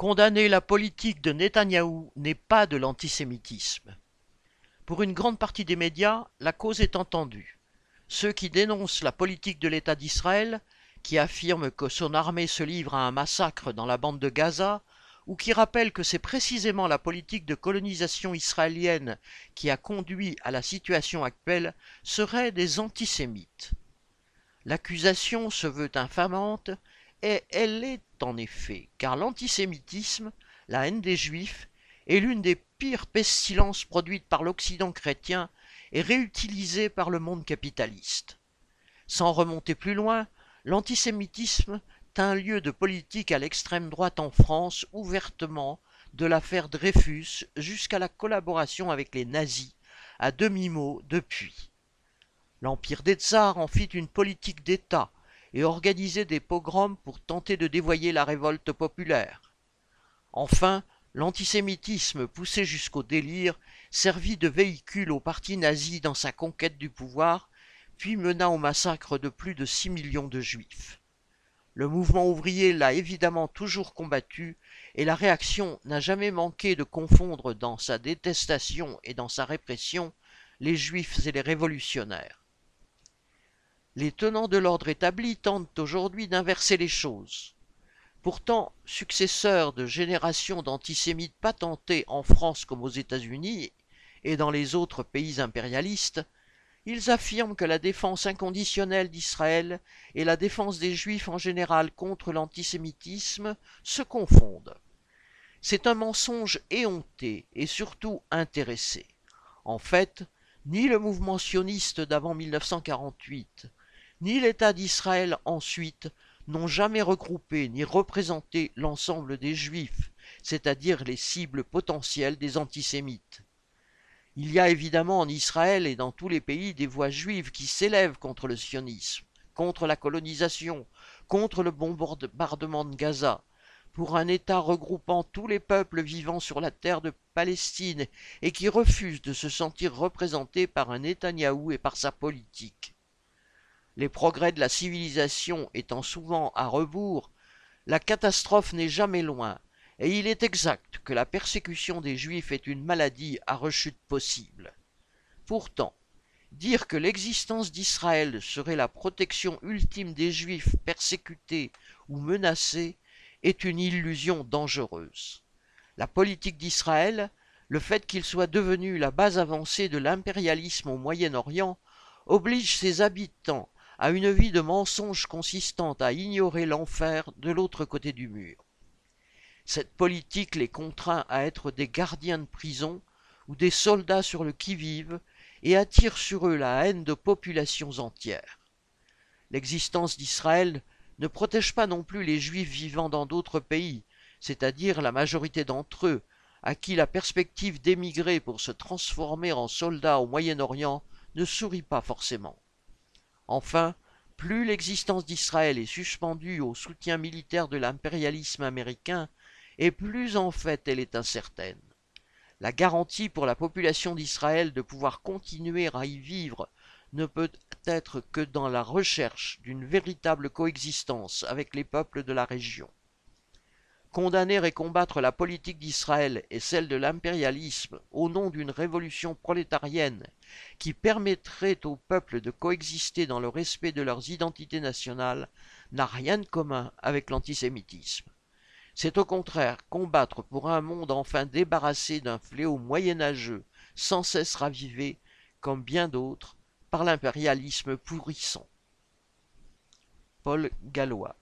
Condamner la politique de Netanyahou n'est pas de l'antisémitisme. Pour une grande partie des médias, la cause est entendue. Ceux qui dénoncent la politique de l'État d'Israël, qui affirment que son armée se livre à un massacre dans la bande de Gaza, ou qui rappellent que c'est précisément la politique de colonisation israélienne qui a conduit à la situation actuelle, seraient des antisémites. L'accusation se veut infamante, elle l'est en effet, car l'antisémitisme, la haine des juifs, est l'une des pires pestilences produites par l'Occident chrétien et réutilisée par le monde capitaliste. Sans remonter plus loin, l'antisémitisme tint lieu de politique à l'extrême droite en France ouvertement, de l'affaire Dreyfus jusqu'à la collaboration avec les nazis, à demi-mot depuis. L'Empire des Tsars en fit une politique d'État, et organiser des pogroms pour tenter de dévoyer la révolte populaire. Enfin, l'antisémitisme poussé jusqu'au délire servit de véhicule au parti nazi dans sa conquête du pouvoir, puis mena au massacre de plus de six millions de juifs. Le mouvement ouvrier l'a évidemment toujours combattu, et la réaction n'a jamais manqué de confondre dans sa détestation et dans sa répression les juifs et les révolutionnaires. Les tenants de l'ordre établi tentent aujourd'hui d'inverser les choses. Pourtant, successeurs de générations d'antisémites patentés en France comme aux États-Unis et dans les autres pays impérialistes, ils affirment que la défense inconditionnelle d'Israël et la défense des Juifs en général contre l'antisémitisme se confondent. C'est un mensonge éhonté et surtout intéressé. En fait, ni le mouvement sioniste d'avant 1948, ni l'État d'Israël ensuite n'ont jamais regroupé ni représenté l'ensemble des Juifs, c'est-à-dire les cibles potentielles des antisémites. Il y a évidemment en Israël et dans tous les pays des voix juives qui s'élèvent contre le sionisme, contre la colonisation, contre le bombardement de Gaza, pour un État regroupant tous les peuples vivant sur la terre de Palestine et qui refuse de se sentir représenté par un Netanyahou et par sa politique les progrès de la civilisation étant souvent à rebours, la catastrophe n'est jamais loin, et il est exact que la persécution des Juifs est une maladie à rechute possible. Pourtant, dire que l'existence d'Israël serait la protection ultime des Juifs persécutés ou menacés est une illusion dangereuse. La politique d'Israël, le fait qu'il soit devenu la base avancée de l'impérialisme au Moyen-Orient, oblige ses habitants à une vie de mensonges consistant à ignorer l'enfer de l'autre côté du mur. Cette politique les contraint à être des gardiens de prison ou des soldats sur le qui-vive et attire sur eux la haine de populations entières. L'existence d'Israël ne protège pas non plus les juifs vivant dans d'autres pays, c'est-à-dire la majorité d'entre eux, à qui la perspective d'émigrer pour se transformer en soldats au Moyen-Orient ne sourit pas forcément. Enfin, plus l'existence d'Israël est suspendue au soutien militaire de l'impérialisme américain, et plus en fait elle est incertaine. La garantie pour la population d'Israël de pouvoir continuer à y vivre ne peut être que dans la recherche d'une véritable coexistence avec les peuples de la région. Condamner et combattre la politique d'Israël et celle de l'impérialisme au nom d'une révolution prolétarienne qui permettrait au peuple de coexister dans le respect de leurs identités nationales n'a rien de commun avec l'antisémitisme. C'est au contraire combattre pour un monde enfin débarrassé d'un fléau moyenâgeux sans cesse ravivé, comme bien d'autres, par l'impérialisme pourrissant. Paul Gallois